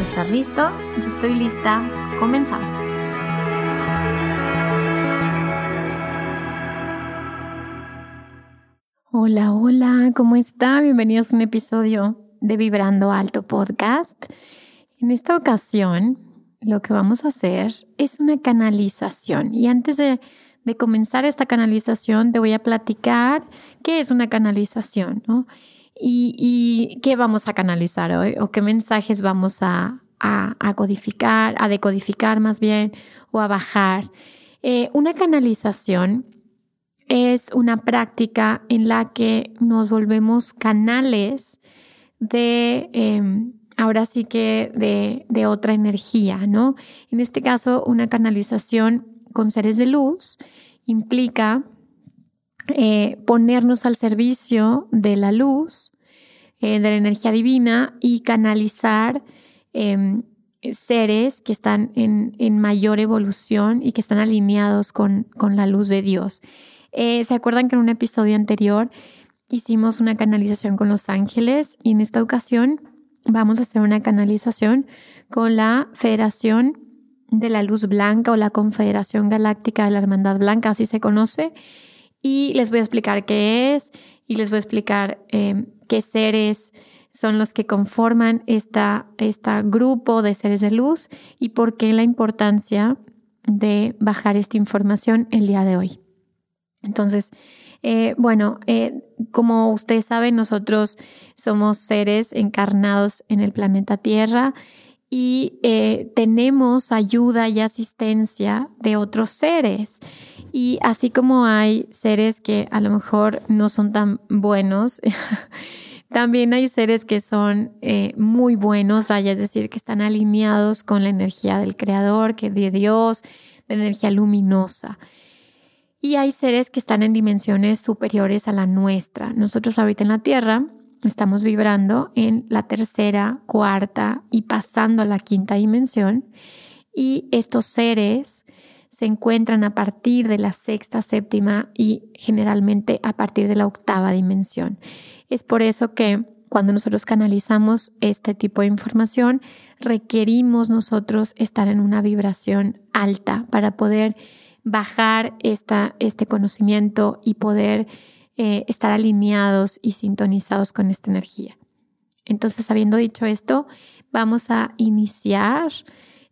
¿Estás listo? Yo estoy lista. Comenzamos. Hola, hola, ¿cómo está? Bienvenidos a un episodio de Vibrando Alto Podcast. En esta ocasión, lo que vamos a hacer es una canalización. Y antes de, de comenzar esta canalización, te voy a platicar qué es una canalización, ¿no? Y, qué vamos a canalizar hoy o qué mensajes vamos a, codificar, a decodificar más bien o a bajar. Eh, una canalización es una práctica en la que nos volvemos canales de, em, ahora sí que de, de, otra energía, ¿no? En este caso, una canalización con seres de luz implica eh, ponernos al servicio de la luz, eh, de la energía divina y canalizar em, seres que están en, mayor evolución y que están alineados con, la luz de Dios. Eh, ¿Se acuerdan que en un episodio anterior hicimos una canalización con los ángeles y en esta ocasión vamos a hacer una canalización con la Federación de la Luz Blanca o la Confederación Galáctica de la Hermandad Blanca, así se conoce y les voy a explicar qué es y les voy a explicar em, qué seres son los que conforman esta, este grupo de seres de luz y por qué la importancia de bajar esta información el día de hoy. Entonces, eh, bueno, eh, como ustedes saben, nosotros somos seres encarnados en el planeta Tierra y eh, tenemos ayuda y asistencia de otros seres. Y así como hay seres que a lo mejor no son tan buenos, también hay seres que son eh, muy buenos, vaya, es decir, que están alineados con la energía del Creador, que de Dios, de energía luminosa. Y hay seres que están en dimensiones superiores a la nuestra. Nosotros ahorita en la Tierra estamos vibrando en la tercera, cuarta y pasando a la quinta dimensión. Y estos seres se encuentran a partir de la sexta, séptima y generalmente a partir de la octava dimensión. Es por eso que cuando nosotros canalizamos este tipo de información, requerimos nosotros estar en una vibración alta para poder bajar esta, este conocimiento y poder eh, estar alineados y sintonizados con esta energía. Entonces, habiendo dicho esto, vamos a iniciar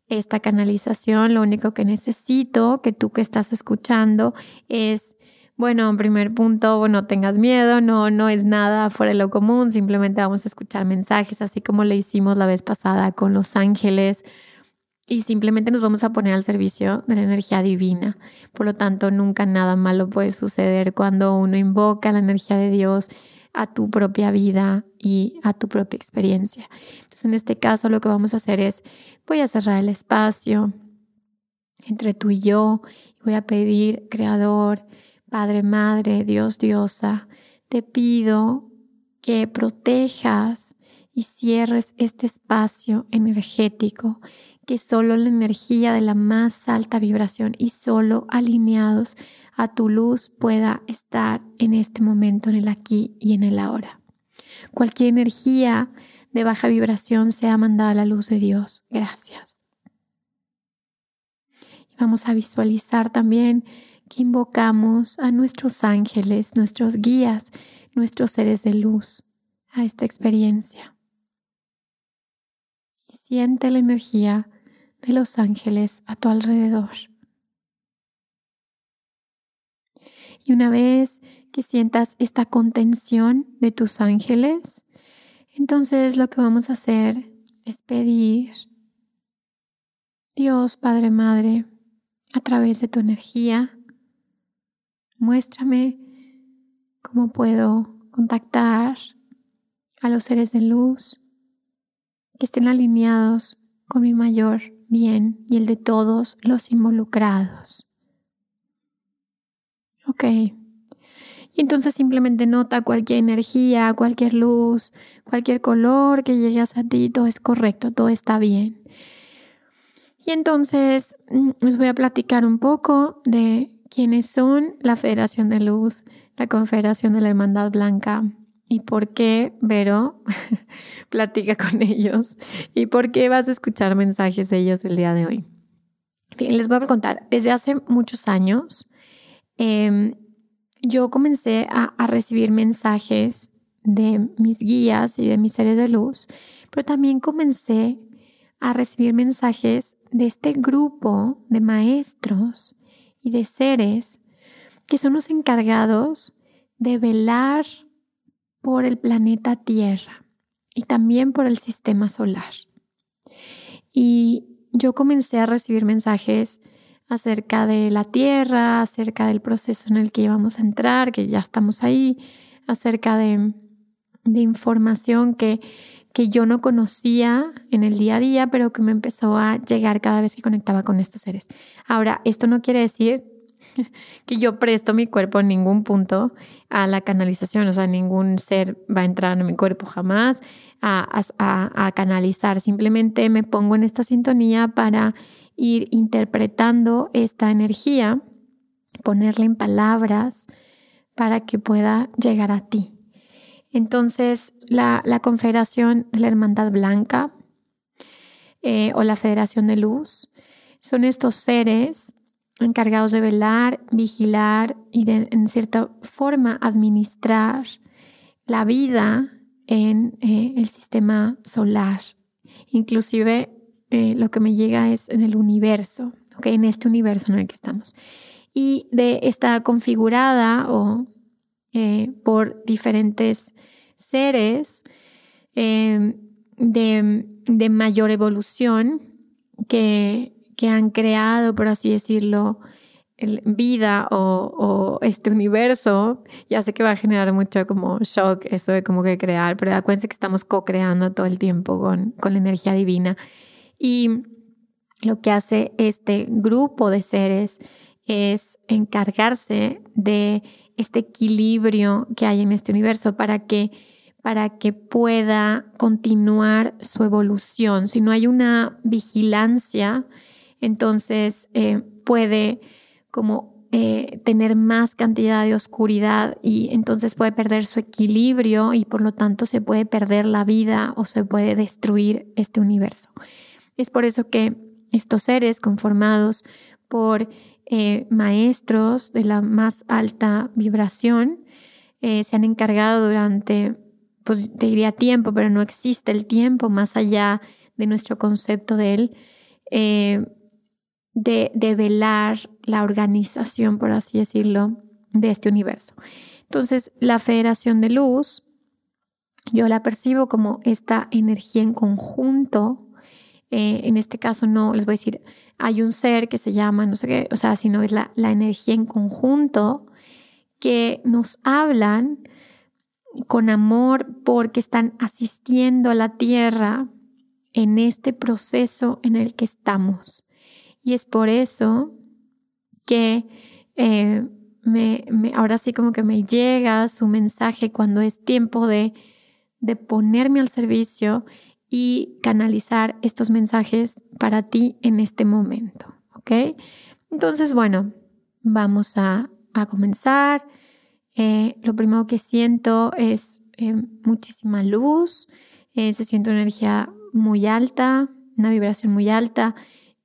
esta canalización, lo único que necesito que tú que estás escuchando es, bueno, en primer punto, no tengas miedo, no, no es nada fuera de lo común, simplemente vamos a escuchar mensajes, así como le hicimos la vez pasada con los ángeles y simplemente nos vamos a poner al servicio de la energía divina. Por lo tanto, nunca nada malo puede suceder cuando uno invoca la energía de Dios a tu propia vida y a tu propia experiencia. Entonces, en este caso, lo que vamos a hacer es, voy a cerrar el espacio entre tú y yo voy a pedir, Creador, Padre, Madre, Dios, Diosa, te pido que protejas y cierres este espacio energético, que solo la energía de la más alta vibración y solo alineados a tu luz pueda estar en este momento, en el aquí y en el ahora. Cualquier energía de baja vibración sea mandada a la luz de Dios. Gracias. vamos a visualizar también que invocamos a nuestros ángeles, nuestros guías, nuestros seres de luz a esta experiencia. Y siente la energía de los ángeles a tu alrededor. Y una vez que sientas esta contención de tus ángeles, entonces lo que vamos a hacer es pedir, Dios Padre Madre, a través de tu energía, muéstrame cómo puedo contactar a los seres de luz que estén alineados con mi mayor bien y el de todos los involucrados. Ok. Y entonces simplemente nota cualquier energía, cualquier luz, cualquier color que llegue a ti, todo es correcto, todo está bien. Y entonces mm, les voy a platicar un poco de quiénes son la Federación de Luz, la Confederación de la Hermandad Blanca y por qué Vero platica con ellos y por qué vas a escuchar mensajes de ellos el día de hoy. Bien, les voy a contar, desde hace muchos años em, yo comencé a, a recibir mensajes de mis guías y de mis seres de luz, pero también comencé a recibir mensajes de este grupo de maestros y de seres que son los encargados de velar por el planeta Tierra y también por el sistema solar. Y yo comencé a recibir mensajes acerca de la Tierra, acerca del proceso en el que íbamos a entrar, que ya estamos ahí, acerca de, de información que, que yo no conocía en el día a día, pero que me empezó a llegar cada vez que conectaba con estos seres. Ahora, esto no quiere decir que yo presto mi cuerpo en ningún punto a la canalización, o sea, ningún ser va a entrar en mi cuerpo jamás a, a, canalizar, simplemente me pongo en esta sintonía para ir interpretando esta energía, ponerla en palabras para que pueda llegar a ti. Entonces, la, la Confederación de la Hermandad Blanca eh, o la Federación de Luz son estos seres encargados de velar, vigilar y en cierta forma, administrar la vida en eh, el sistema solar. Inclusive eh, lo que me llega es en el universo, ¿okay? en este universo en el que estamos. Y de está configurada o eh, por diferentes seres de, de mayor evolución que que han creado, por así decirlo, vida o, este universo, ya sé que va a generar mucho como shock eso de como que crear, pero acuérdense que estamos co-creando todo el tiempo con, con la energía divina. Y lo que hace este grupo de seres es encargarse de este equilibrio que hay en este universo para que para que pueda continuar su evolución. Si no hay una vigilancia, entonces eh, puede como eh, tener más cantidad de oscuridad y entonces puede perder su equilibrio y por lo tanto se puede perder la vida o se puede destruir este universo. Es por eso que estos seres conformados por eh, maestros de la más alta vibración se han encargado durante, pues te diría tiempo, pero no existe el tiempo más allá de nuestro concepto de él, de, velar la organización, por así decirlo, de este universo. Entonces, la Federación de Luz, yo la percibo como esta energía en conjunto. Eh, en este caso, no les voy a decir, hay un ser que se llama, no sé qué, o sea, sino es la energía en conjunto que nos hablan con amor porque están asistiendo a la tierra en este proceso en el que estamos. Y es por eso que eh, me, ahora sí como que me llega su mensaje cuando es tiempo de, de ponerme al servicio y canalizar estos mensajes para ti en este momento. ¿Ok? Entonces, bueno, vamos a, a comenzar. Eh, lo primero que siento es eh, muchísima luz, se siente una energía muy alta, una vibración muy alta.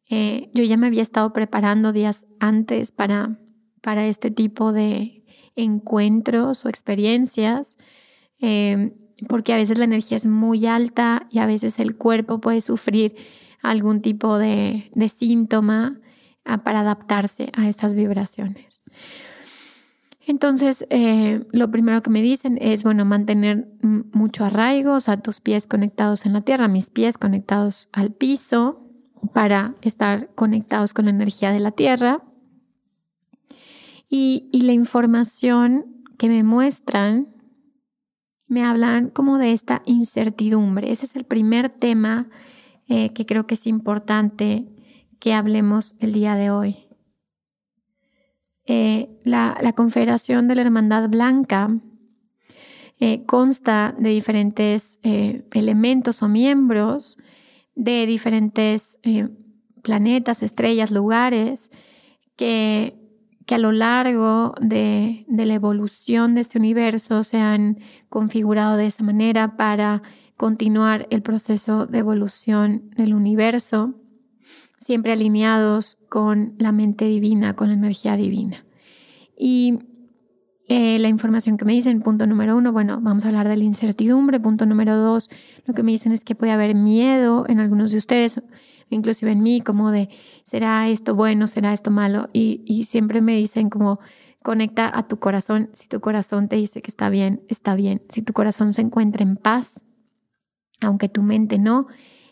Eh, yo ya me había estado preparando días antes para, para este tipo de encuentros o experiencias, eh, porque a veces la energía es muy alta y a veces el cuerpo puede sufrir algún tipo de, síntoma ah, para adaptarse a estas vibraciones. Entonces, eh, lo primero que me dicen es, bueno, mantener mucho arraigo, o sea, tus pies conectados en la tierra, mis pies conectados al piso para estar conectados con la energía de la tierra. Y, la información que me muestran me hablan como de esta incertidumbre. Ese es el primer tema eh, que creo que es importante que hablemos el día de hoy. Eh, la, Confederación de la Hermandad Blanca eh, consta de diferentes elementos o miembros de diferentes planetas, estrellas, lugares que que a lo largo de, la evolución de este universo se han configurado de esa manera para continuar el proceso de evolución del universo, siempre alineados con la mente divina, con la energía divina. Y eh, la información que me dicen, punto número uno, bueno, vamos a hablar de la incertidumbre. Punto número dos, lo que me dicen es que puede haber miedo en algunos de ustedes inclusive en mí, como de, ¿será esto bueno? ¿Será esto malo? Y, y siempre me dicen como, conecta a tu corazón. Si tu corazón te dice que está bien, está bien. Si tu corazón se encuentra en paz, aunque tu mente no,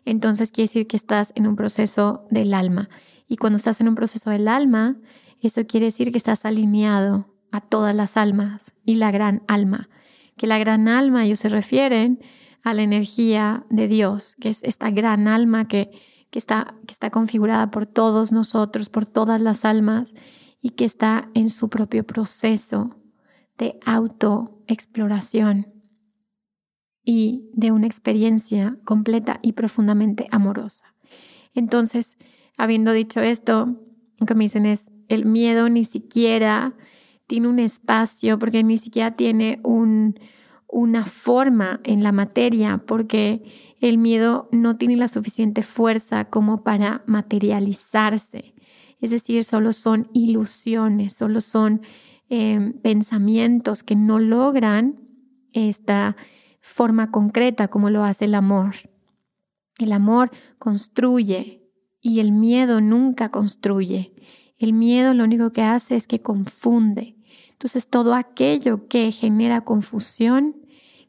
entonces quiere decir que estás en un proceso del alma. Y cuando estás en un proceso del alma, eso quiere decir que estás alineado a todas las almas y la gran alma. Que la gran alma, ellos se refieren a la energía de Dios, que es esta gran alma que que está, que está configurada por todos nosotros, por todas las almas y que está en su propio proceso de autoexploración y de una experiencia completa y profundamente amorosa. Entonces, habiendo dicho esto, lo que me dicen es, el miedo ni siquiera tiene un espacio, porque ni siquiera tiene un, una forma en la materia, porque el miedo no tiene la suficiente fuerza como para materializarse. Es decir, solo son ilusiones, solo son em, pensamientos que no logran esta forma concreta como lo hace el amor. El amor construye y el miedo nunca construye. El miedo lo único que hace es que confunde. Entonces todo aquello que genera confusión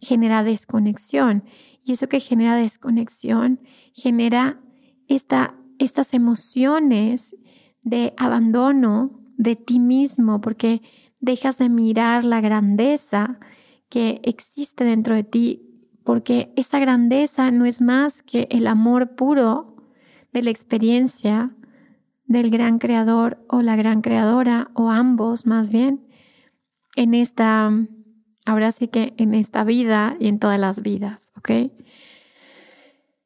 genera desconexión. Y eso que genera desconexión genera esta, estas emociones de abandono de ti mismo porque dejas de mirar la grandeza que existe dentro de ti porque esa grandeza no es más que el amor puro de la experiencia del gran creador o la gran creadora o ambos más bien en esta ahora sí que en esta vida y en todas las vidas, ¿ok?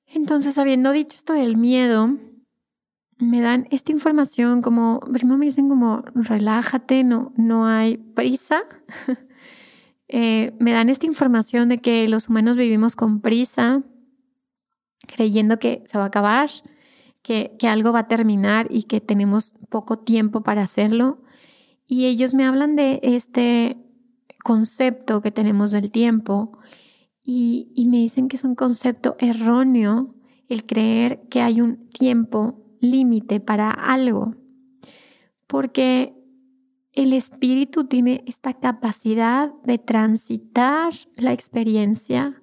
Entonces, habiendo dicho esto del miedo, me dan esta información como, primero me dicen como, relájate, no, no hay prisa. Eh, me dan esta información de que los humanos vivimos con prisa, creyendo que se va a acabar, que, que algo va a terminar y que tenemos poco tiempo para hacerlo. Y ellos me hablan de este concepto que tenemos del tiempo y, me dicen que es un concepto erróneo el creer que hay un tiempo límite para algo, porque el espíritu tiene esta capacidad de transitar la experiencia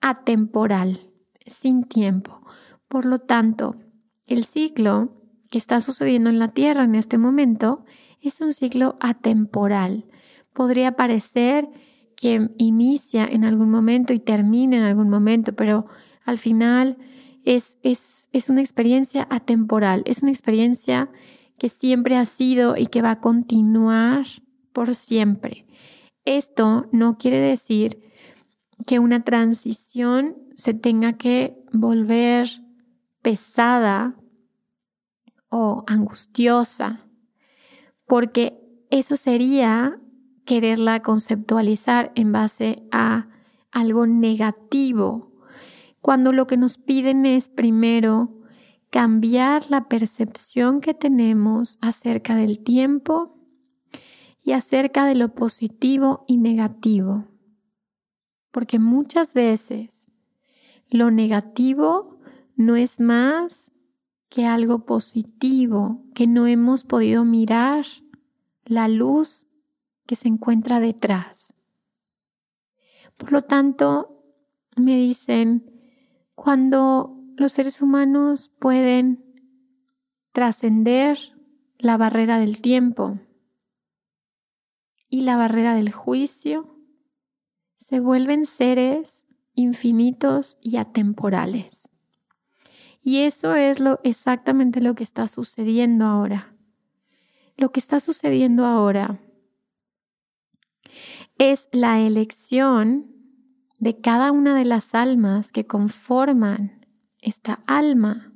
atemporal, sin tiempo. Por lo tanto, el ciclo que está sucediendo en la Tierra en este momento es un ciclo atemporal podría parecer que inicia en algún momento y termina en algún momento, pero al final es, es, es una experiencia atemporal, es una experiencia que siempre ha sido y que va a continuar por siempre. Esto no quiere decir que una transición se tenga que volver pesada o angustiosa, porque eso sería quererla conceptualizar en base a algo negativo, cuando lo que nos piden es primero cambiar la percepción que tenemos acerca del tiempo y acerca de lo positivo y negativo. Porque muchas veces lo negativo no es más que algo positivo, que no hemos podido mirar la luz que se encuentra detrás. Por lo tanto, me dicen, cuando los seres humanos pueden trascender la barrera del tiempo y la barrera del juicio, se vuelven seres infinitos y atemporales. Y eso es lo exactamente lo que está sucediendo ahora. Lo que está sucediendo ahora es la elección de cada una de las almas que conforman esta alma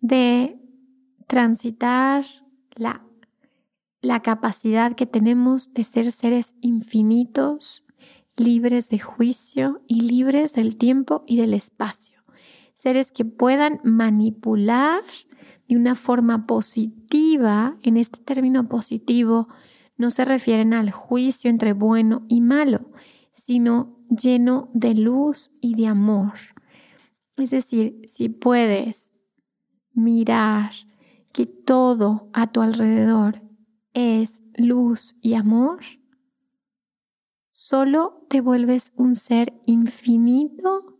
de transitar la, la capacidad que tenemos de ser seres infinitos, libres de juicio y libres del tiempo y del espacio. Seres que puedan manipular de una forma positiva, en este término positivo, no se refieren al juicio entre bueno y malo, sino lleno de luz y de amor. Es decir, si puedes mirar que todo a tu alrededor es luz y amor, solo te vuelves un ser infinito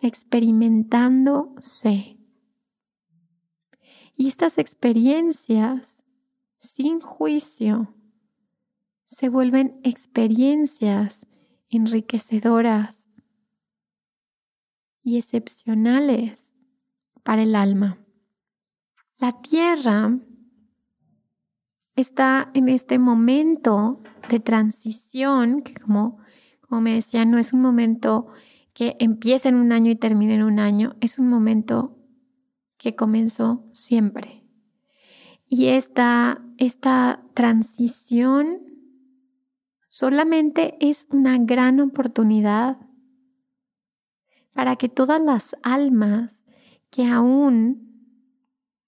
experimentándose. Y estas experiencias sin juicio se vuelven experiencias enriquecedoras y excepcionales para el alma. La tierra está en este momento de transición, que como, como me decía, no es un momento que empieza un año y termina en un año, es un momento que comenzó siempre. Y esta, esta transición solamente es una gran oportunidad para que todas las almas que aún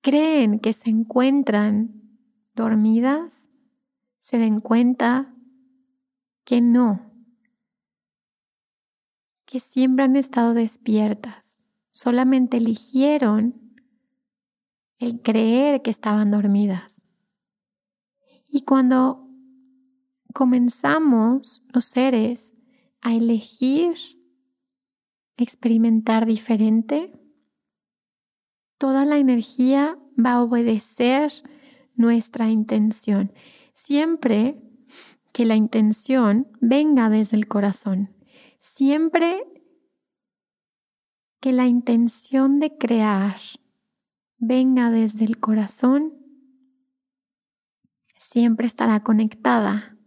creen que se encuentran dormidas se den cuenta que no, que siempre han estado despiertas, solamente eligieron el creer que estaban dormidas. Y cuando comenzamos los seres a elegir experimentar diferente, toda la energía va a obedecer nuestra intención, siempre que la intención venga desde el corazón, siempre que la intención de crear venga desde el corazón, siempre estará conectada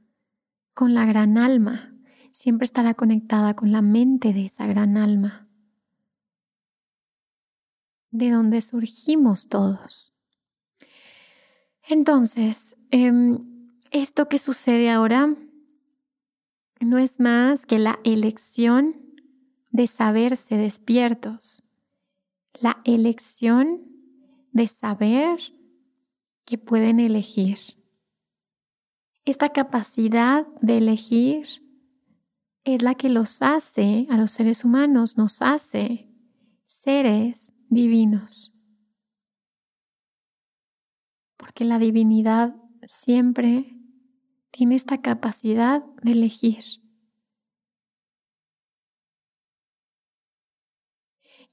con la gran alma, siempre estará conectada con la mente de esa gran alma, de donde surgimos todos. Entonces, em, esto que sucede ahora no es más que la elección de saberse despiertos, la elección de saber que pueden elegir esta capacidad de elegir es la que los hace, a los seres humanos, nos hace seres divinos. Porque la divinidad siempre tiene esta capacidad de elegir.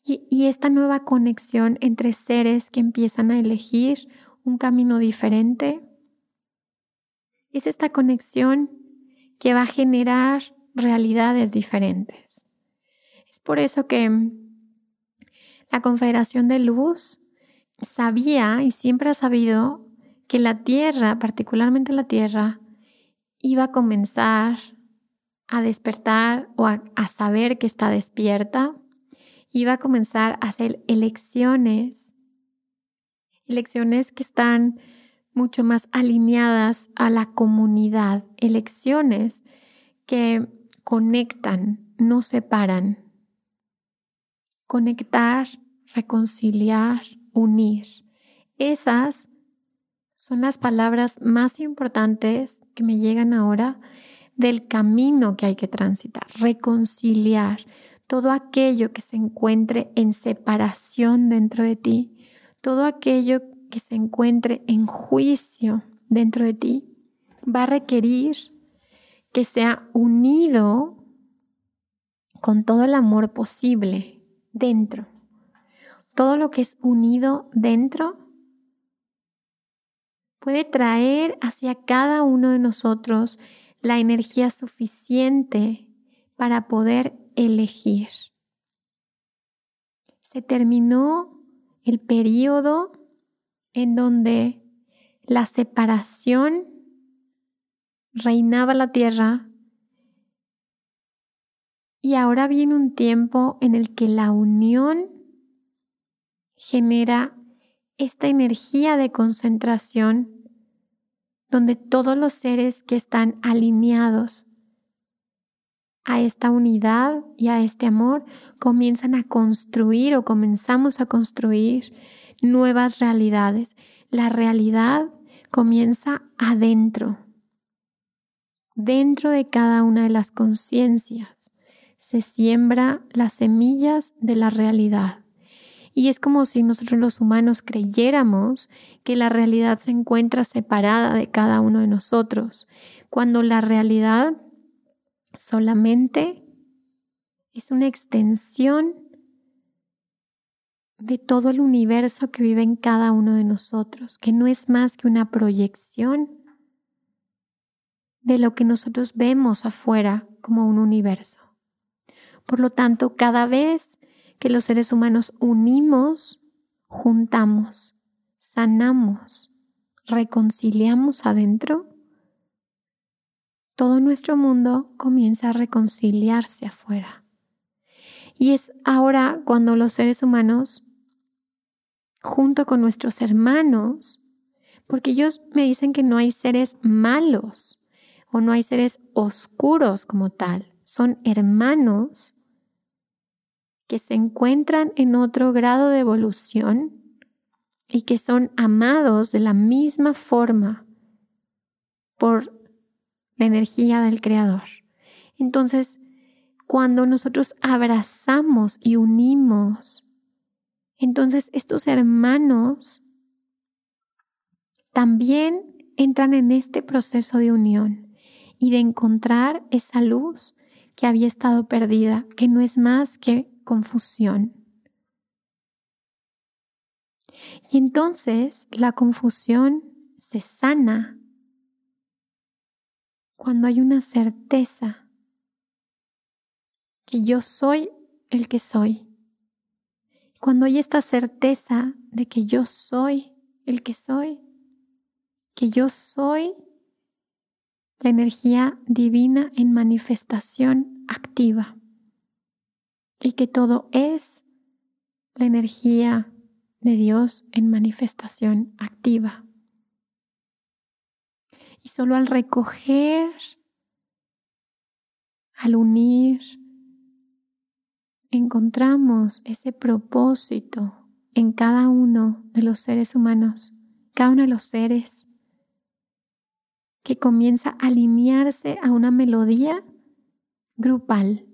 Y, esta nueva conexión entre seres que empiezan a elegir un camino diferente es esta conexión que va a generar realidades diferentes. Es por eso que la Confederación de Luz sabía y siempre ha sabido que la Tierra, particularmente la Tierra, iba a comenzar a despertar o a, saber que está despierta, iba a comenzar a hacer elecciones, elecciones que están mucho más alineadas a la comunidad, elecciones que conectan, no separan. Conectar, reconciliar, unir. Esas son las palabras más importantes me llegan ahora del camino que hay que transitar. Reconciliar. todo aquello que se encuentre en separación dentro de ti, todo aquello que se encuentre en juicio dentro de ti, va a requerir que sea unido con todo el amor posible dentro. Todo lo que es unido dentro puede traer hacia cada uno de nosotros la energía suficiente para poder elegir. Se terminó el periodo en donde la separación reinaba la tierra y ahora viene un tiempo en el que la unión genera esta energía de concentración donde todos los seres que están alineados a esta unidad y a este amor comienzan a construir o comenzamos a construir nuevas realidades. La realidad comienza adentro, dentro de cada una de las conciencias. Se siembra las semillas de la realidad. Y es como si nosotros los humanos creyéramos que la realidad se encuentra separada de cada uno de nosotros, cuando la realidad solamente es una extensión de todo el universo que vive en cada uno de nosotros, que no es más que una proyección de lo que nosotros vemos afuera como un universo. Por lo tanto, cada vez que los seres humanos unimos, juntamos, sanamos, reconciliamos adentro, todo nuestro mundo comienza a reconciliarse afuera. Y es ahora cuando los seres humanos, junto con nuestros hermanos, porque ellos me dicen que no hay seres malos o no hay seres oscuros como tal, son hermanos que se encuentran en otro grado de evolución y que son amados de la misma forma por la energía del Creador. Entonces, cuando nosotros abrazamos y unimos, entonces estos hermanos también entran en este proceso de unión y de encontrar esa luz que había estado perdida, que no es más que confusión. Y entonces la confusión se sana cuando hay una certeza que yo soy el que soy. Cuando hay esta certeza de que yo soy el que soy, que yo soy la energía divina en manifestación activa y que todo es la energía de Dios en manifestación activa. Y solo al recoger, al unir, encontramos ese propósito en cada uno de los seres humanos, cada uno de los seres que comienza a alinearse a una melodía grupal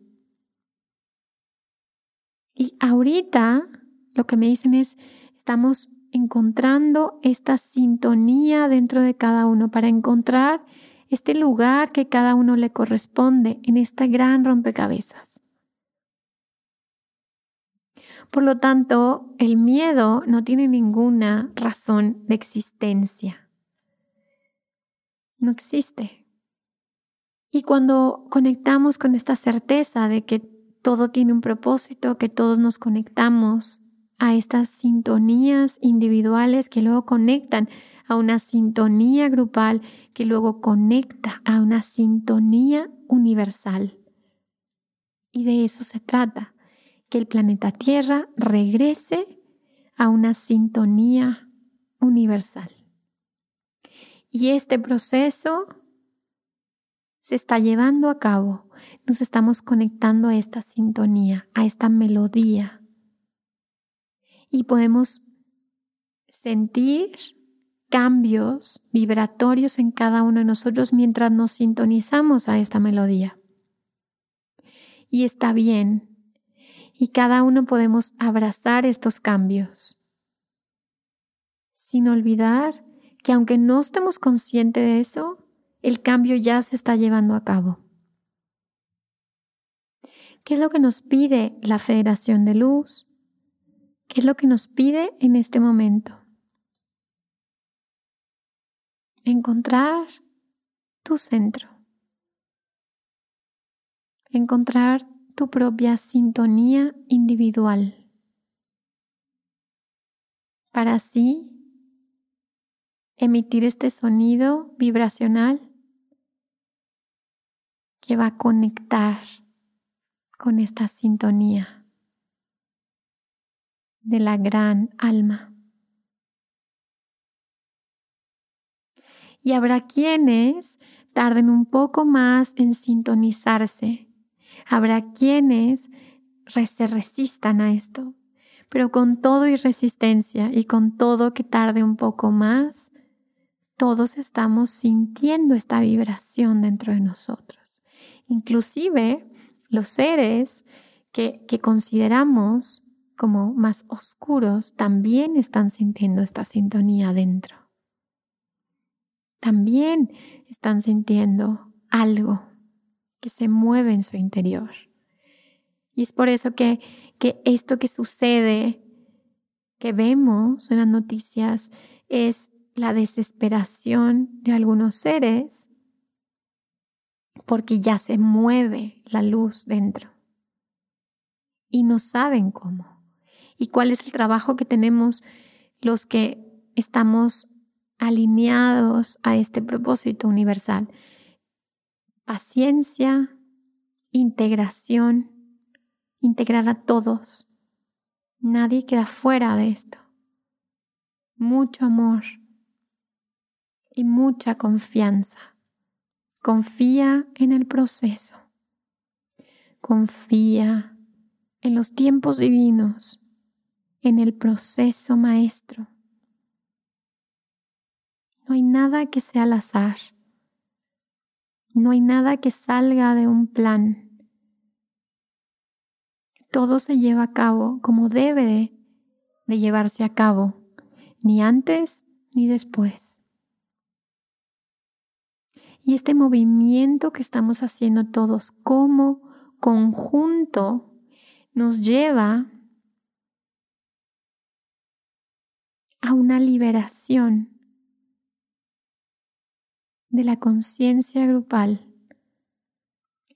y ahorita lo que me dicen es, estamos encontrando esta sintonía dentro de cada uno para encontrar este lugar que cada uno le corresponde en esta gran rompecabezas. Por lo tanto, el miedo no tiene ninguna razón de existencia. No existe. Y cuando conectamos con esta certeza de que todo tiene un propósito, que todos nos conectamos a estas sintonías individuales que luego conectan a una sintonía grupal que luego conecta a una sintonía universal. Y de eso se trata, que el planeta Tierra regrese a una sintonía universal. Y este proceso se está llevando a cabo, nos estamos conectando a esta sintonía, a esta melodía. Y podemos sentir cambios vibratorios en cada uno de nosotros mientras nos sintonizamos a esta melodía. Y está bien, y cada uno podemos abrazar estos cambios, sin olvidar que aunque no estemos conscientes de eso, el cambio ya se está llevando a cabo. ¿Qué es lo que nos pide la Federación de Luz? ¿Qué es lo que nos pide en este momento? Encontrar tu centro. Encontrar tu propia sintonía individual. Para así emitir este sonido vibracional que va a conectar con esta sintonía de la gran alma. Y habrá quienes tarden un poco más en sintonizarse. Habrá quienes se resistan a esto. Pero con todo y resistencia y con todo que tarde un poco más, todos estamos sintiendo esta vibración dentro de nosotros. Inclusive los seres que, que consideramos como más oscuros también están sintiendo esta sintonía dentro. También están sintiendo algo que se mueve en su interior. Y es por eso que, que esto que sucede, que vemos en las noticias, es la desesperación de algunos seres porque ya se mueve la luz dentro y no saben cómo. ¿Y cuál es el trabajo que tenemos los que estamos alineados a este propósito universal? Paciencia, integración, integrar a todos. Nadie queda fuera de esto. Mucho amor y mucha confianza. Confía en el proceso. Confía en los tiempos divinos, en el proceso maestro. No hay nada que sea al azar. No hay nada que salga de un plan. Todo se lleva a cabo como debe de, llevarse a cabo, ni antes ni después. Y este movimiento que estamos haciendo todos como conjunto nos lleva a una liberación de la conciencia grupal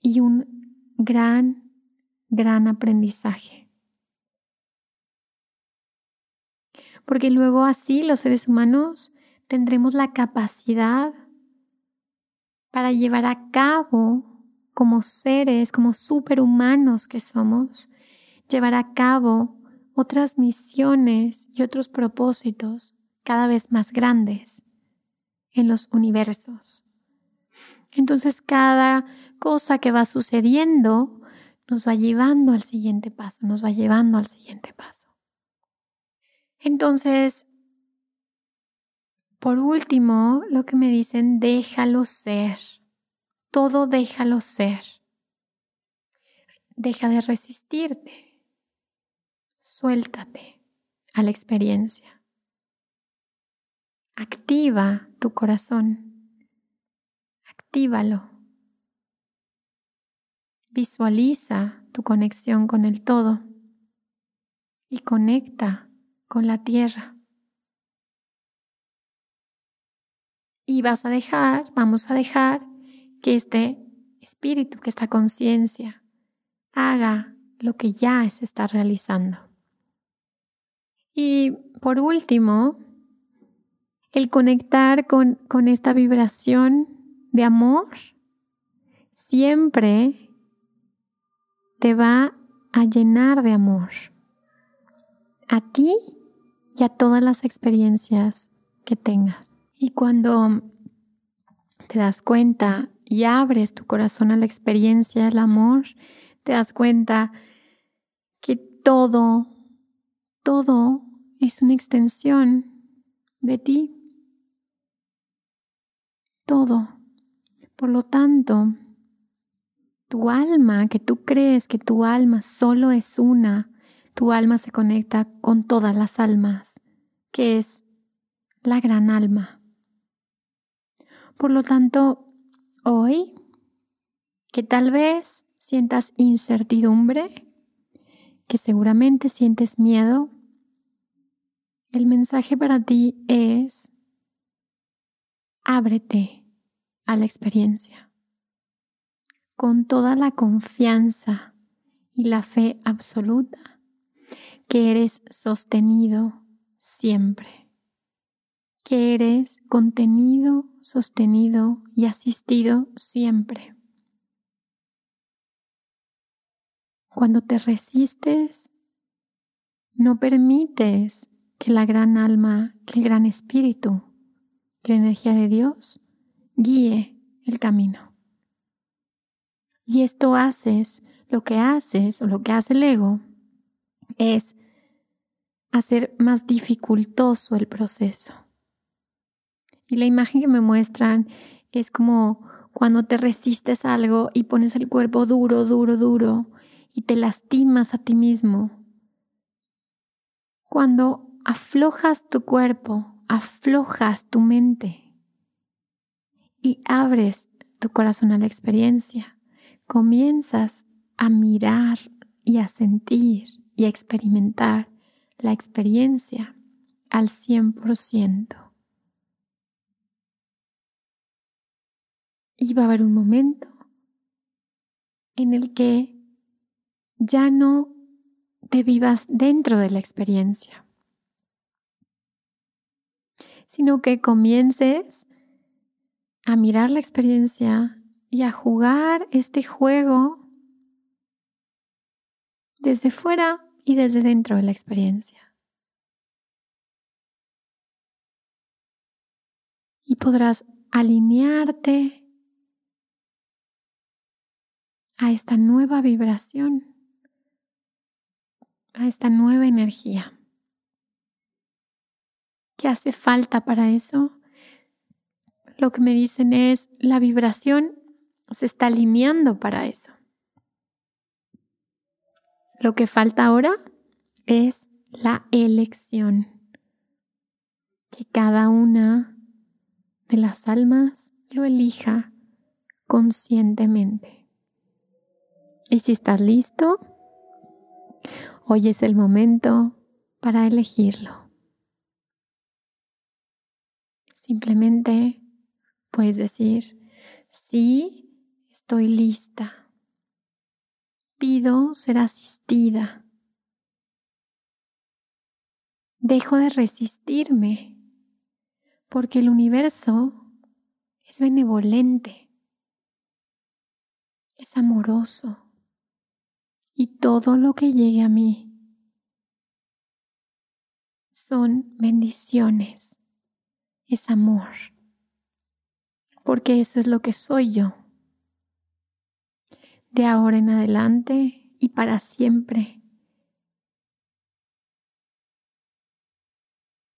y un gran, gran aprendizaje. Porque luego así los seres humanos tendremos la capacidad para llevar a cabo como seres, como superhumanos que somos, llevar a cabo otras misiones y otros propósitos cada vez más grandes en los universos. Entonces cada cosa que va sucediendo nos va llevando al siguiente paso, nos va llevando al siguiente paso. Entonces, por último, lo que me dicen, déjalo ser. Todo déjalo ser. Deja de resistirte. Suéltate a la experiencia. Activa tu corazón. Actívalo. Visualiza tu conexión con el todo y conecta con la tierra. Y vas a dejar, vamos a dejar que este espíritu, que esta conciencia haga lo que ya se está realizando. Y por último, el conectar con, con esta vibración de amor siempre te va a llenar de amor a ti y a todas las experiencias que tengas. Y cuando te das cuenta y abres tu corazón a la experiencia del amor, te das cuenta que todo, todo es una extensión de ti. Todo. Por lo tanto, tu alma, que tú crees que tu alma solo es una, tu alma se conecta con todas las almas, que es la gran alma. Por lo tanto, hoy, que tal vez sientas incertidumbre, que seguramente sientes miedo, el mensaje para ti es, ábrete a la experiencia. Con toda la confianza y la fe absoluta que eres sostenido siempre, que eres contenido, sostenido y asistido siempre. Cuando te resistes, no permites que la gran alma, que el gran espíritu, que la energía de Dios guíe el camino. Y esto haces, lo que haces o lo que hace el ego es hacer más dificultoso el proceso. Y la imagen que me muestran es como cuando te resistes a algo y pones el cuerpo duro, duro, duro y te lastimas a ti mismo. Cuando aflojas tu cuerpo, aflojas tu mente y abres tu corazón a la experiencia. Comienzas a mirar y a sentir y a experimentar la experiencia al 100%. Va a haber un momento en el que ya no te vivas dentro de la experiencia, sino que comiences a mirar la experiencia y a jugar este juego desde fuera y desde dentro de la experiencia. Y podrás alinearte a esta nueva vibración a esta nueva energía. ¿Qué hace falta para eso? Lo que me dicen es, la vibración se está alineando para eso. Lo que falta ahora es la elección. Que cada una de las almas lo elija conscientemente. Y si estás listo, Hoy es el momento para elegirlo. Simplemente puedes decir, sí, estoy lista. Pido ser asistida. Dejo de resistirme porque el universo es benevolente, es amoroso y todo lo que llegue a mí son bendiciones, es amor, porque eso es lo que soy yo. De ahora en adelante y para siempre.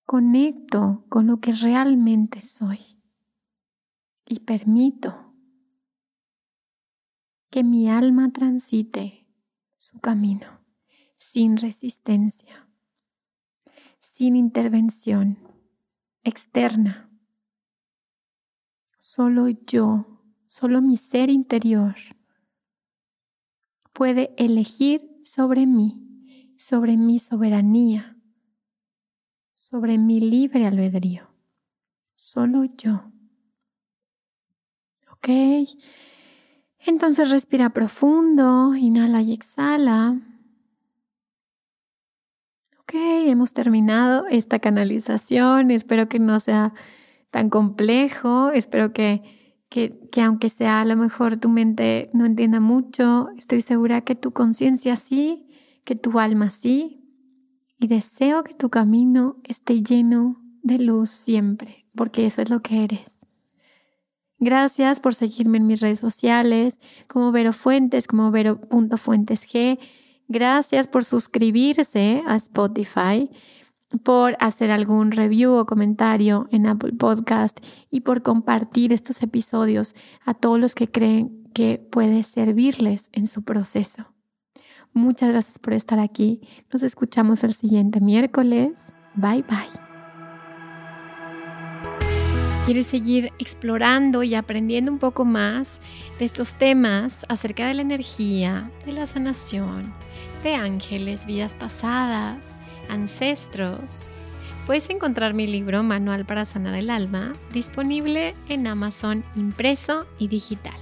Conecto con lo que realmente soy y permito que mi alma transite su camino, sin resistencia, sin intervención externa. Solo yo, solo mi ser interior puede elegir sobre mí, sobre mi soberanía, sobre mi libre albedrío. Solo yo. ¿Ok? Entonces respira profundo, inhala y exhala. Ok, hemos terminado esta canalización. Espero que no sea tan complejo. Espero que, que, que, aunque sea a lo mejor tu mente no entienda mucho, estoy segura que tu conciencia sí, que tu alma sí. Y deseo que tu camino esté lleno de luz siempre, porque eso es lo que eres. Gracias por seguirme en mis redes sociales, como Vero Fuentes, como Vero.fuentesg. Gracias por suscribirse a Spotify, por hacer algún review o comentario en Apple Podcast y por compartir estos episodios a todos los que creen que puede servirles en su proceso. Muchas gracias por estar aquí. Nos escuchamos el siguiente miércoles. Bye bye. Quieres seguir explorando y aprendiendo un poco más de estos temas acerca de la energía, de la sanación, de ángeles, vidas pasadas, ancestros, puedes encontrar mi libro Manual para Sanar el Alma disponible en Amazon impreso y digital.